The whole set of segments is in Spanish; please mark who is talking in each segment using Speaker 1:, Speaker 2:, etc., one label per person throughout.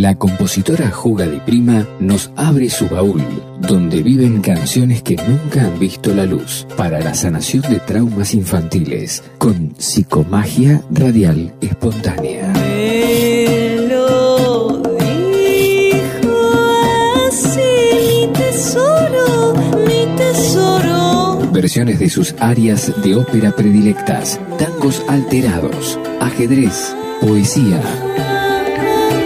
Speaker 1: la compositora Juga Di Prima nos abre su baúl, donde viven canciones que nunca han visto la luz, para la sanación de traumas infantiles, con psicomagia radial espontánea.
Speaker 2: Me lo dijo así, mi tesoro, mi tesoro.
Speaker 1: Versiones de sus áreas de ópera predilectas, tangos alterados, ajedrez, poesía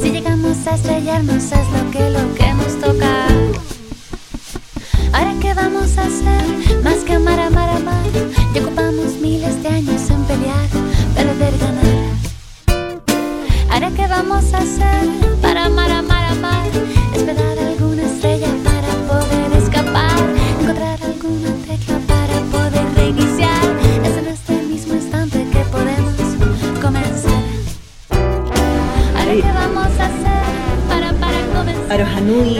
Speaker 3: Si llegamos a estrellarnos es lo que lo que nos toca. Ahora qué vamos a hacer, más que amar, amar, amar. Ya ocupamos miles de años en pelear, perder, ganar. Ahora qué vamos a hacer para amar, amar.
Speaker 4: Arohanui,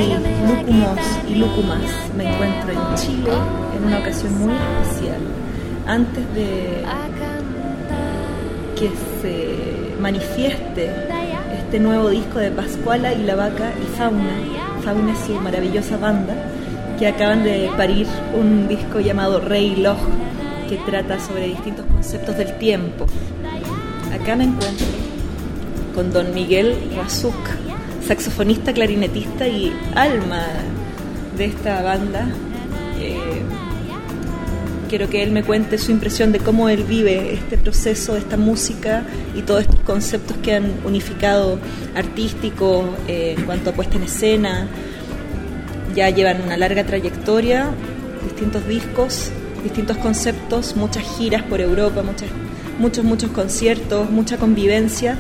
Speaker 4: lúcumos y lúcumas, me encuentro en Chile en una ocasión muy especial. Antes de que se manifieste este nuevo disco de Pascuala y la Vaca y Fauna, Fauna es su maravillosa banda, que acaban de parir un disco llamado Rey Loj, que trata sobre distintos conceptos del tiempo. Acá me encuentro con don Miguel Razuk, saxofonista, clarinetista y alma de esta banda. Eh, quiero que él me cuente su impresión de cómo él vive este proceso, esta música y todos estos conceptos que han unificado artístico eh, en cuanto a puesta en escena. Ya llevan una larga trayectoria, distintos discos, distintos conceptos, muchas giras por Europa, muchas, muchos, muchos conciertos, mucha convivencia.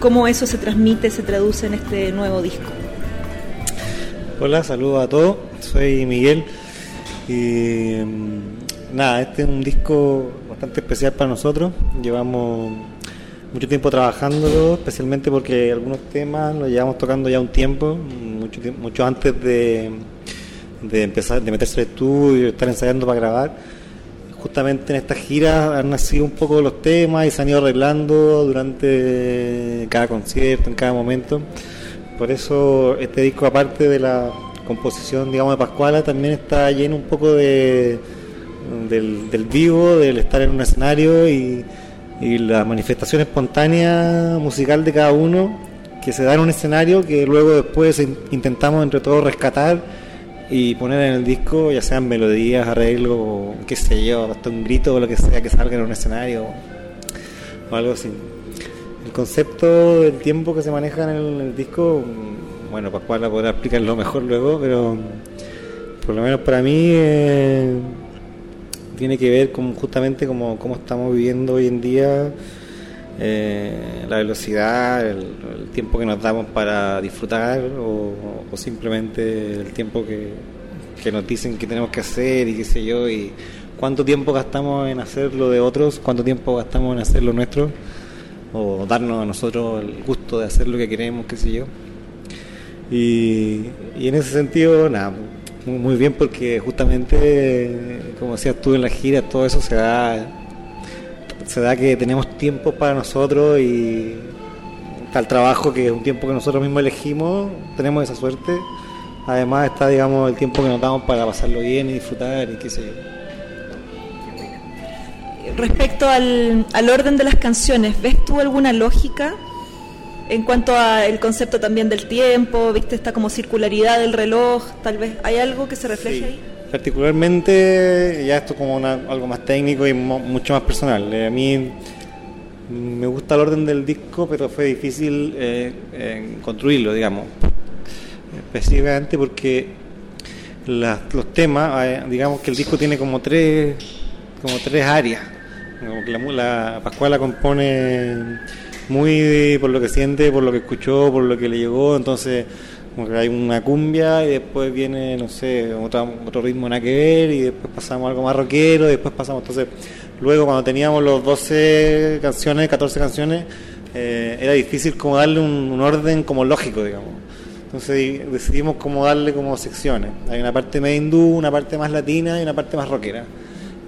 Speaker 4: ¿Cómo eso se transmite, se traduce en este nuevo disco?
Speaker 5: Hola, saludos a todos. Soy Miguel. Y mm, nada, este es un disco bastante especial para nosotros. Llevamos mucho tiempo trabajándolo, especialmente porque algunos temas los llevamos tocando ya un tiempo, mucho, antes de, de empezar, de meterse al estudio, estar ensayando para grabar. Justamente en estas giras han nacido un poco los temas y se han ido arreglando durante cada concierto, en cada momento. Por eso este disco, aparte de la composición, digamos, de Pascuala, también está lleno un poco de, del, del vivo, del estar en un escenario y, y la manifestación espontánea musical de cada uno que se da en un escenario que luego después in- intentamos entre todos rescatar y poner en el disco, ya sean melodías, arreglos, o qué sé yo, hasta un grito o lo que sea que salga en un escenario o algo así. El concepto del tiempo que se maneja en el, disco, mm, bueno, Pascuala podrá explicarlo mejor luego, pero por lo menos para mí eh, tiene que ver con justamente como cómo estamos viviendo hoy en día, eh, la velocidad, el, tiempo que nos damos para disfrutar o, simplemente el tiempo que, que nos dicen que tenemos que hacer y qué sé yo, y cuánto tiempo gastamos en hacer lo de otros, cuánto tiempo gastamos en hacer lo nuestro o darnos a nosotros el gusto de hacer lo que queremos, qué sé yo. Y, en ese sentido, nada, muy, bien porque justamente, como decías tú en la gira, todo eso se da, se da que tenemos tiempo para nosotros y está el trabajo que es un tiempo que nosotros mismos elegimos, tenemos esa suerte. Además está, digamos, el tiempo que nos damos para pasarlo bien y disfrutar y qué sé yo.
Speaker 4: Respecto al, al orden de las canciones, ¿ves tú alguna lógica en cuanto al concepto también del tiempo? ¿Viste esta como circularidad del reloj? Tal vez, ¿hay algo que se refleje
Speaker 5: Sí.
Speaker 4: ahí?
Speaker 5: Particularmente, ya esto como una- algo más técnico y mo- mucho más personal. Eh, a mí me gusta el orden del disco, pero fue difícil eh, construirlo, digamos. Específicamente porque las- los temas, eh, digamos que el disco tiene como tres, como tres áreas. Como que la, la Pascuala compone muy por lo que siente, por lo que escuchó, por lo que le llegó, entonces como que hay una cumbia y después viene, no sé, otra, otro ritmo nada que ver y después pasamos algo más rockero y después pasamos, entonces luego cuando teníamos los 12 canciones, 14 canciones, eh, era difícil como darle un, un orden como lógico, digamos. Entonces di- decidimos como darle como secciones. Hay una parte más hindú, una parte más latina y una parte más rockera.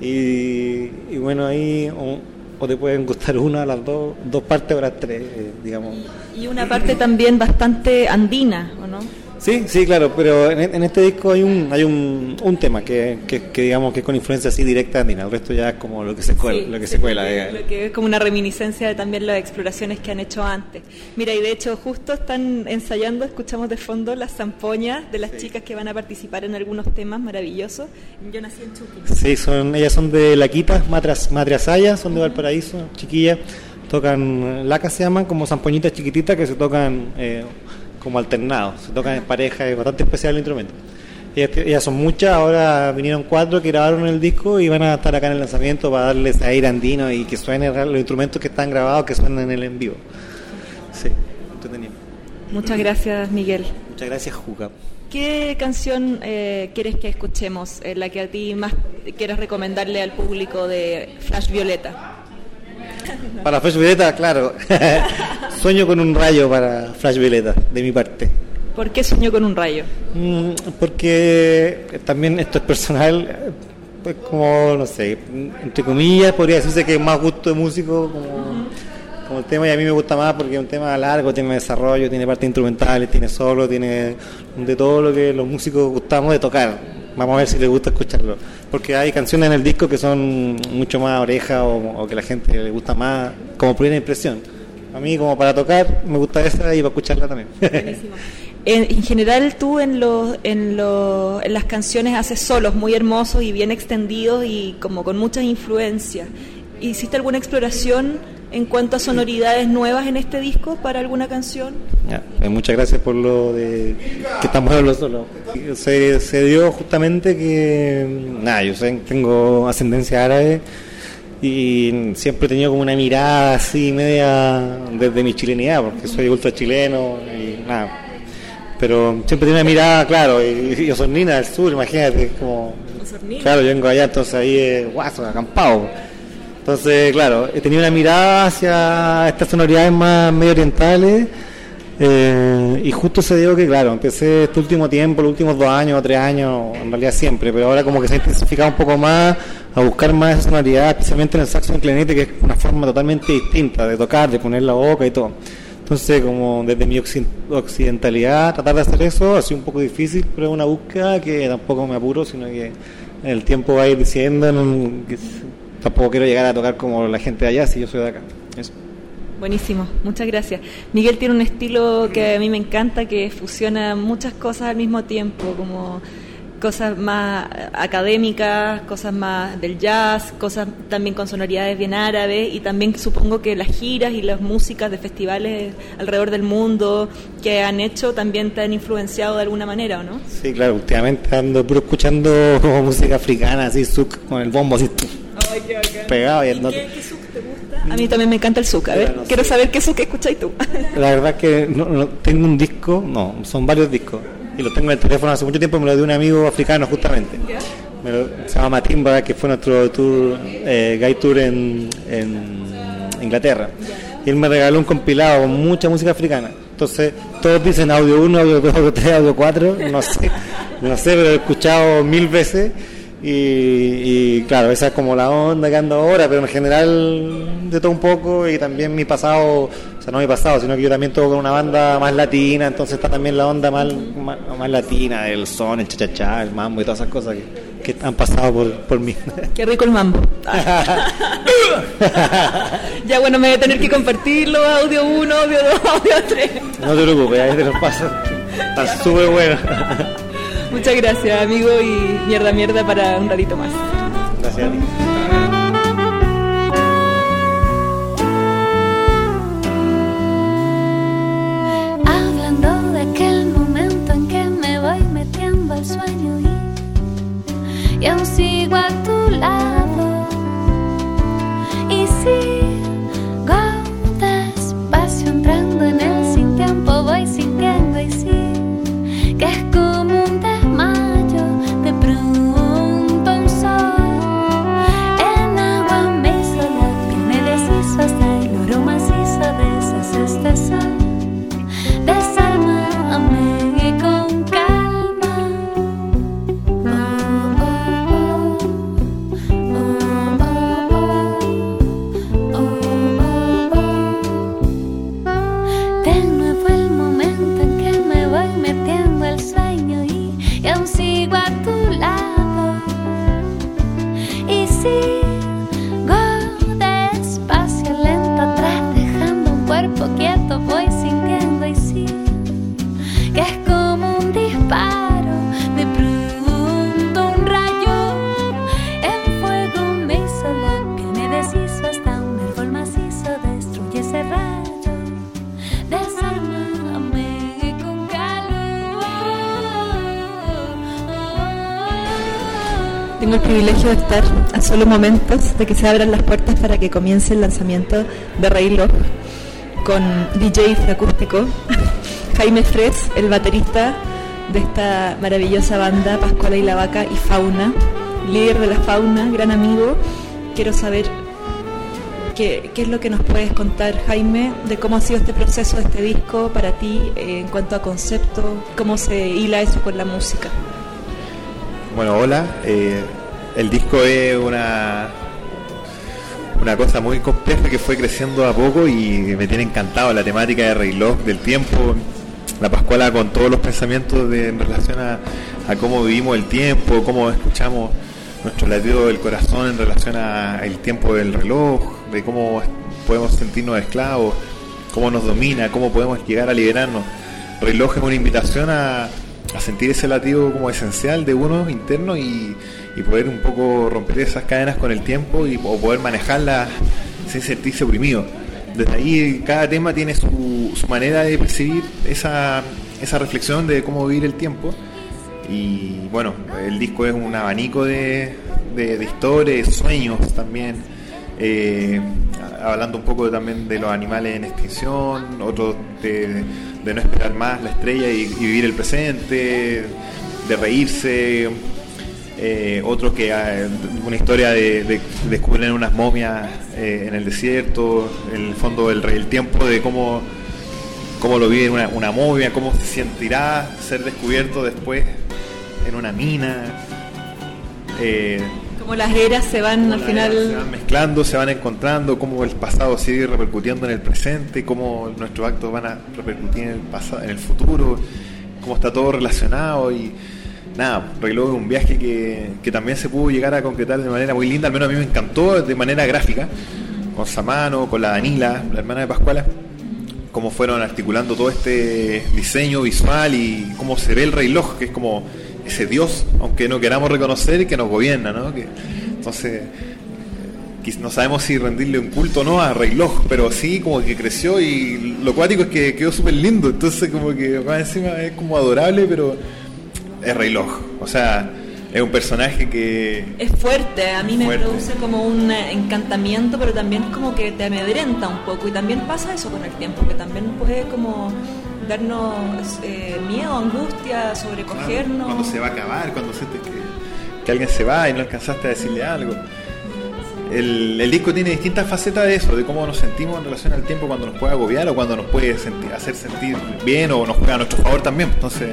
Speaker 5: Y, y bueno, ahí o, o te pueden gustar una, las dos, dos partes o las tres, eh, digamos.
Speaker 4: Y una parte también bastante andina, ¿o no?
Speaker 5: Sí, sí, claro, pero en, en este disco hay un hay un, un tema que, que, que digamos que es con influencia así directa andina, el resto ya es como lo que se cuela,
Speaker 4: Sí,
Speaker 5: lo que
Speaker 4: sí,
Speaker 5: se cuela.
Speaker 4: que-. Lo que es como una reminiscencia de también las exploraciones que han hecho antes. Mira, y de hecho justo están ensayando, escuchamos de fondo las zampoñas de las chicas que van a participar en algunos temas maravillosos. Yo nací en Chuquillo.
Speaker 5: Sí, son, ellas son de Laquita, Matras, Matriasaya, son de Valparaíso, chiquillas. Tocan, lacas se llaman, como zampoñitas chiquititas que se tocan eh, como alternados, se tocan en pareja, es bastante especial el instrumento. Ellas, ellas son muchas, ahora vinieron cuatro que grabaron el disco y van a estar acá en el lanzamiento para darles aire andino y que suenen los instrumentos que están grabados, que suenen en el en vivo. Sí, entretenido.
Speaker 4: Muchas gracias, Miguel.
Speaker 5: Muchas gracias, Juca.
Speaker 4: ¿Qué canción eh, quieres que escuchemos? eh, la que a ti más quieras recomendarle al público de Flash Violeta.
Speaker 5: Para Flash Violeta, claro. Sueño con un rayo para Flash Violeta, de mi parte.
Speaker 4: ¿Por qué soñó con un rayo?
Speaker 5: Mm, Porque también esto es personal, eh, pues como, no sé, entre comillas, podría decirse que es más gusto de músico como, como el tema y a mí me gusta más porque es un tema largo, tiene desarrollo, tiene partes instrumentales, tiene solo, tiene de todo lo que los músicos gustamos de tocar. Vamos a ver si les gusta escucharlo. Porque hay canciones en el disco que son mucho más oreja o, que la gente le gusta más como primera impresión. A mí como para tocar me gusta esa y para escucharla también.
Speaker 4: En, en general tú en, los, en, los, en las canciones haces solos muy hermosos y bien extendidos y como con muchas influencias. ¿Hiciste alguna exploración en cuanto a sonoridades nuevas en este disco para alguna canción?
Speaker 5: Ya, eh, muchas gracias por lo de que estamos hablando solo. Se, se dio justamente que, nada, yo sé, tengo ascendencia árabe y siempre he tenido como una mirada así media desde mi chilenidad, porque soy ultra chileno y nada. Pero siempre tengo una mirada, claro, y, y Osornina del sur, imagínate, como... Claro, yo vengo allá, entonces ahí es guaso, acampado. Entonces, claro, he tenido una mirada hacia estas sonoridades más medio orientales eh, y justo se dio que, claro, empecé este último tiempo, los últimos dos años o tres años, en realidad siempre, pero ahora como que se ha intensificado un poco más a buscar más esa sonoridad, especialmente en el saxo en clarinete, que es una forma totalmente distinta de tocar, de poner la boca y todo. Entonces, como desde mi occi- occidentalidad, tratar de hacer eso ha sido un poco difícil, pero es una búsqueda que tampoco me apuro, sino que el tiempo va a ir diciendo, que tampoco quiero llegar a tocar como la gente de allá, si yo soy de acá. Eso.
Speaker 4: Buenísimo, muchas gracias. Miguel tiene un estilo que a mí me encanta, que fusiona muchas cosas al mismo tiempo, como cosas más académicas, cosas más del jazz, cosas también con sonoridades bien árabes y también supongo que las giras y las músicas de festivales alrededor del mundo que han hecho también te han influenciado de alguna manera, ¿o no?
Speaker 5: Sí, claro, últimamente ando puro escuchando música africana, así, con el bombo así, pegado. Y no-
Speaker 4: te gusta? A mí también me encanta el zouk, a ver,
Speaker 5: Bueno,
Speaker 4: quiero
Speaker 5: sí.
Speaker 4: saber qué zouk escucháis tú.
Speaker 5: La verdad es que no, no- tengo un disco, no, son varios discos. Y lo tengo en el teléfono hace mucho tiempo, me lo dio un amigo africano justamente. Me lo- se llama Matimba, que fue nuestro tour, eh, guide tour en, en Inglaterra. Y él me regaló un compilado con mucha música africana. Entonces, todos dicen audio 1, audio 2, audio 3, audio 4, no sé, no sé, pero he escuchado mil veces. Y, y, claro, esa es como la onda que ando ahora, pero en general de todo un poco y también mi pasado, o sea, no mi pasado, sino que yo también toco con una banda más latina, entonces está también la onda más, más, más latina, el son, el cha-cha-cha, el mambo y todas esas cosas que, que han pasado por, por mí.
Speaker 4: Qué rico el mambo. ya bueno, me voy a tener que compartirlo, audio 1, audio 2, audio 3.
Speaker 5: no te preocupes, ahí te los paso. Está súper bueno.
Speaker 4: Muchas gracias, amigo, y mierda, mierda para un ratito más.
Speaker 5: Gracias a ti.
Speaker 3: Hablando de aquel momento en que me voy metiendo al sueño y, y aún sigo a
Speaker 4: de estar a solo momentos de que se abran las puertas para que comience el lanzamiento de Rey Love con DJ acústico Jaime Fres, el baterista de esta maravillosa banda Pascuala y la Vaca y Fauna, líder de la fauna, gran amigo. Quiero saber qué, qué es lo que nos puedes contar, Jaime, de cómo ha sido este proceso de este disco para ti eh, en cuanto a concepto, cómo se hila eso con la música.
Speaker 6: Bueno, hola. eh, el disco es una una cosa muy compleja que fue creciendo a poco y me tiene encantado la temática de reloj del tiempo, la Pascuala con todos los pensamientos en relación a, a cómo vivimos el tiempo, cómo escuchamos nuestro latido del corazón en relación al tiempo del reloj, de cómo podemos sentirnos esclavos, cómo nos domina, cómo podemos llegar a liberarnos. Reloj es una invitación a, a sentir ese latido como esencial de uno interno y, poder un poco romper esas cadenas con el tiempo y o poder manejarlas sin sentirse oprimido. Desde ahí cada tema tiene su, manera de percibir esa, esa reflexión de cómo vivir el tiempo. Y bueno, el disco es un abanico de, de, de historias, sueños también. eh, hablando un poco también de los animales en extinción, otros de, de no esperar más la estrella y, vivir el presente, de reírse, eh, otros que eh, una historia de, de descubrir unas momias eh, en el desierto, en el fondo del el tiempo de cómo, cómo lo vive una, una momia, cómo se sentirá ser descubierto después en una mina. Eh,
Speaker 4: Como las eras se van al final...
Speaker 6: se van mezclando, se van encontrando, cómo el pasado sigue repercutiendo en el presente, cómo nuestros actos van a repercutir en el pasado, en el futuro, cómo está todo relacionado y nada, reloj es un viaje que, que también se pudo llegar a concretar de manera muy linda, al menos a mí me encantó de manera gráfica, con Samano, con la Danila, la hermana de Pascuala, cómo fueron articulando todo este diseño visual y cómo se ve el reloj, que es como ese Dios, aunque no queramos reconocer, que nos gobierna, ¿no? Que, entonces, quiz- no sabemos si rendirle un culto o no a reloj, pero sí como que creció y lo cuático es que quedó súper lindo, entonces como que más encima es como adorable, pero es reloj, o sea, es un personaje que...
Speaker 4: Es fuerte, a mí me produce como un eh, encantamiento, pero también como que te amedrenta un poco y también pasa eso con el tiempo, que también puede como darnos eh, miedo, angustia, sobrecogernos.
Speaker 6: Cuando se va a acabar, cuando sientes que, que alguien se va y no alcanzaste a decirle algo. El, el disco tiene distintas facetas de eso, de cómo nos sentimos en relación al tiempo cuando nos puede agobiar o cuando nos puede sentir- hacer sentir bien o nos juega a nuestro favor también. Entonces,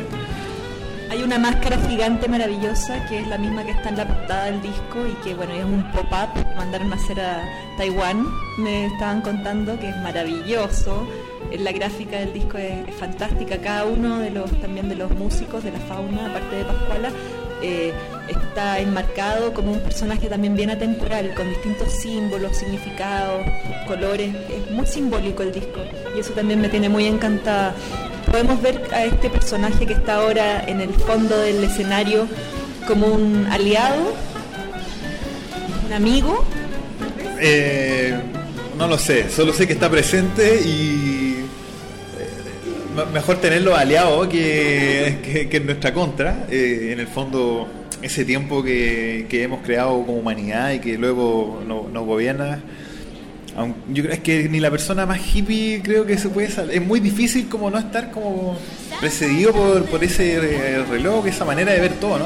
Speaker 4: Hay una máscara gigante maravillosa que es la misma que está en la portada del disco y que bueno es un pop-up que mandaron a hacer a Taiwán. Me estaban contando que es maravilloso. Eh, La gráfica del disco es, fantástica. Cada uno de los también de los músicos de la fauna, aparte de Pascuala, eh, está enmarcado como un personaje también bien atemporal, con distintos símbolos, significados, colores. Es muy simbólico el disco y eso también me tiene muy encantada. Podemos ver a este personaje que está ahora en el fondo del escenario como un aliado, un amigo.
Speaker 6: eh, no lo sé, solo sé que está presente y mejor tenerlo aliado que, que- en nuestra contra. Eh, en el fondo, ese tiempo que, que hemos creado como humanidad y que luego no- nos gobierna. Yo creo es que ni la persona más hippie creo que se puede salir. Es muy difícil como no estar como precedido por, por ese eh, reloj, esa manera de ver todo, ¿no?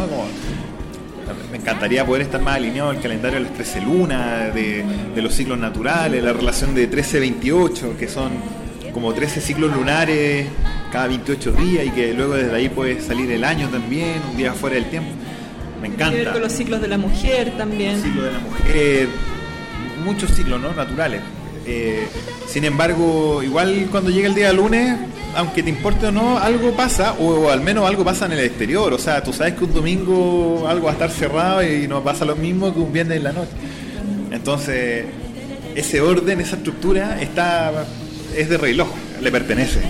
Speaker 6: Me encantaría poder estar más alineado al calendario de las 13 lunas, de, de los ciclos naturales, la relación de 13-28, que son como 13 ciclos lunares cada 28 días y que luego desde ahí puede salir el año también, un día fuera del tiempo. Me
Speaker 4: Tiene que ver
Speaker 6: encanta.
Speaker 4: con los ciclos de la mujer también.
Speaker 6: El ciclo de la mujer, muchos ciclos ¿no? naturales. Eh, sin embargo, igual cuando llega el día lunes, aunque te importe o no, algo pasa, o al menos algo pasa en el exterior. O sea, tú sabes que un domingo algo va a estar cerrado y no pasa lo mismo que un viernes en la noche. Entonces, ese orden, esa estructura, está es de reloj, le pertenece.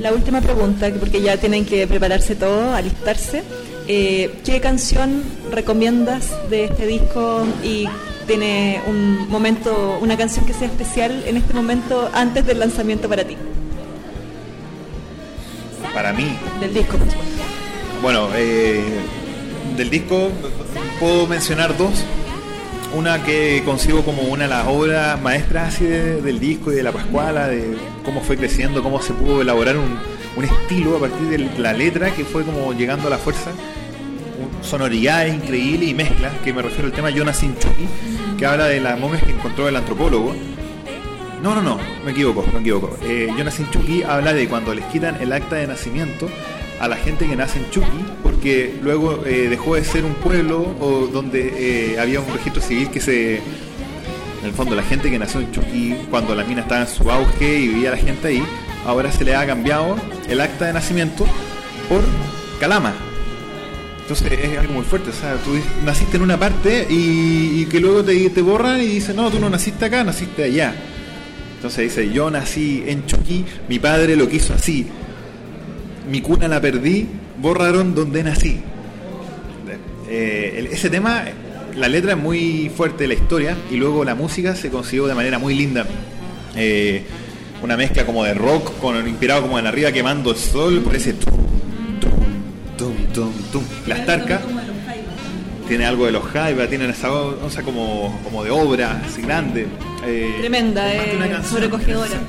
Speaker 4: La última pregunta, que- porque ya tienen que prepararse todo, alistarse. Eh, ¿Qué canción recomiendas de este disco y tiene un momento, una canción que sea especial en este momento antes del lanzamiento para ti,
Speaker 6: Para mí,
Speaker 4: del disco?
Speaker 6: Bueno, eh, del disco puedo mencionar dos. Una que consigo como una de las obras maestras así de- del disco y de la Pascuala, de cómo fue creciendo, cómo se pudo elaborar un, un estilo a partir de la letra que fue como llegando a la fuerza. Sonoridades increíbles y mezclas, que me refiero al tema Jonas Sinchuki, que habla de las momias que encontró el antropólogo. No, no, no, me equivoco, me equivoco. Eh, Jonas Sinchuki habla de cuando les quitan el acta de nacimiento a la gente que nace en Chucky, porque luego eh, dejó de ser un pueblo o donde eh, había un registro civil que se. En el fondo, la gente que nació en Chucky, cuando la mina estaba en su auge y vivía la gente ahí, ahora se le ha cambiado el acta de nacimiento por Calama. Entonces es algo muy fuerte, o sea, tú naciste en una parte y, que luego te, te borran y dicen, no, tú no naciste acá, naciste allá. Entonces dice, yo nací en Chucky, mi padre lo quiso así, mi cuna la perdí, borraron donde nací. Eh, ese tema, la letra es muy fuerte, la historia, y luego la música se consiguió de manera muy linda. Eh, una mezcla como de rock, con inspirado como en arriba quemando el sol, por ese tum, tum, tum, tum, tum. Las tarcas tiene algo de los Jaiba, tienen esa onza como, como de obra así grande. Eh,
Speaker 3: Tremenda, eh, sobrecogedora.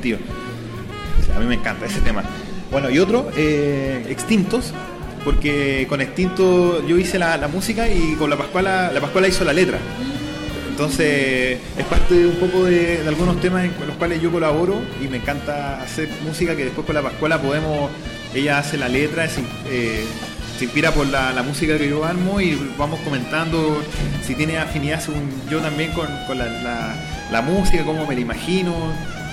Speaker 6: a mí me encanta ese tema. Bueno, y otro, eh, Extintos, porque con Extintos yo hice la, la música y con la Pascuala, la Pascuala hizo la letra. Entonces es parte un poco de, algunos temas en los cuales yo colaboro y me encanta hacer música que después con la Pascuala podemos, ella hace la letra, se, eh, se inspira por la, la música que yo armo y vamos comentando si tiene afinidad según yo también con, con la- la música, cómo me la imagino.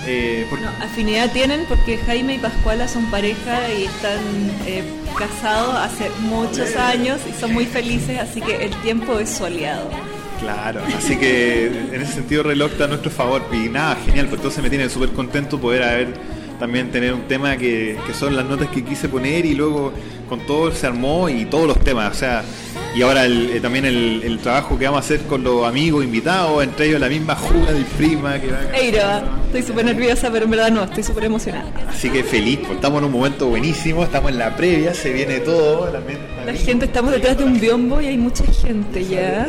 Speaker 6: Eh, porque-
Speaker 3: No, afinidad tienen porque Jaime y Pascuala son pareja y están eh, casados hace muchos años y son muy felices, así que el tiempo es su aliado.
Speaker 6: Claro, así que en ese sentido reloj está a nuestro favor y nada, genial, pues entonces me tiene súper contento poder haber también tener un tema que, que son las notas que quise poner y luego con todo se armó y todos los temas, o sea, y ahora el- eh, también el, el trabajo que vamos a hacer con los amigos invitados, entre ellos la misma Juga del Prima, que va a-
Speaker 3: Eira, estoy súper nerviosa, pero en verdad no, estoy súper emocionada.
Speaker 6: así que feliz, pues estamos en un momento buenísimo, estamos en la previa, se viene todo, también,
Speaker 3: La gente, estamos detrás de un biombo y hay mucha gente ya.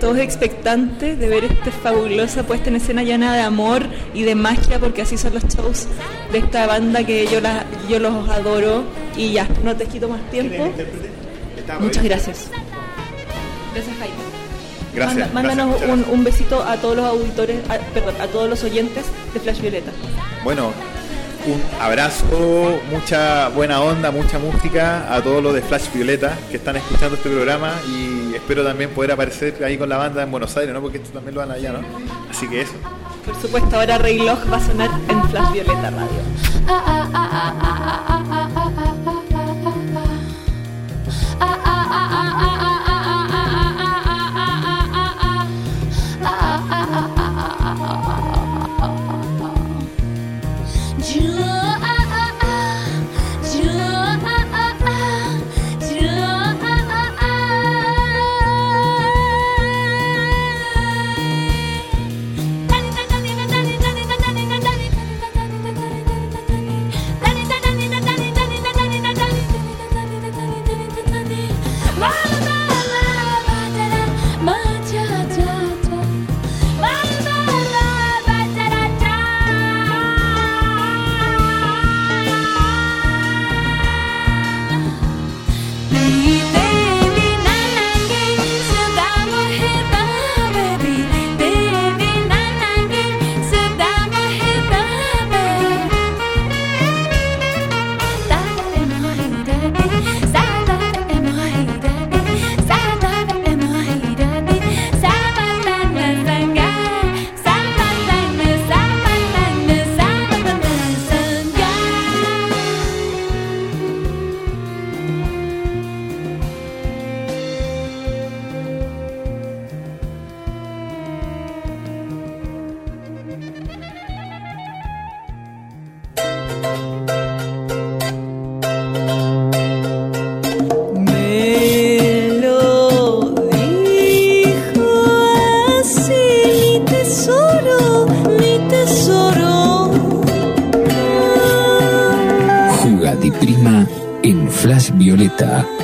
Speaker 3: Todos expectantes de ver esta fabulosa puesta en escena llena de amor y de magia, porque así son los shows de esta banda que yo, la, yo los adoro. Y ya, no te quito más tiempo. Muchas gracias. Gracias, Jaime.
Speaker 6: Gracias.
Speaker 3: Manda- mándanos
Speaker 6: gracias,
Speaker 3: un,
Speaker 6: muchas
Speaker 3: un besito a todos los auditores, a- perdón, a todos los oyentes de Flash Violeta.
Speaker 6: Bueno, un abrazo, mucha buena onda, mucha música a todos los de Flash Violeta que están escuchando este programa y espero también poder aparecer ahí con la banda en Buenos Aires, ¿no? Porque esto también lo van allá, ¿no? Así que eso.
Speaker 3: Por supuesto, ahora Reloj va a sonar en Flash Violeta Radio.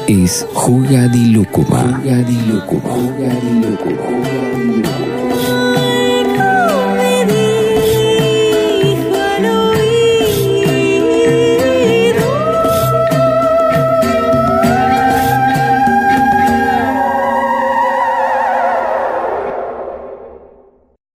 Speaker 1: Es Juga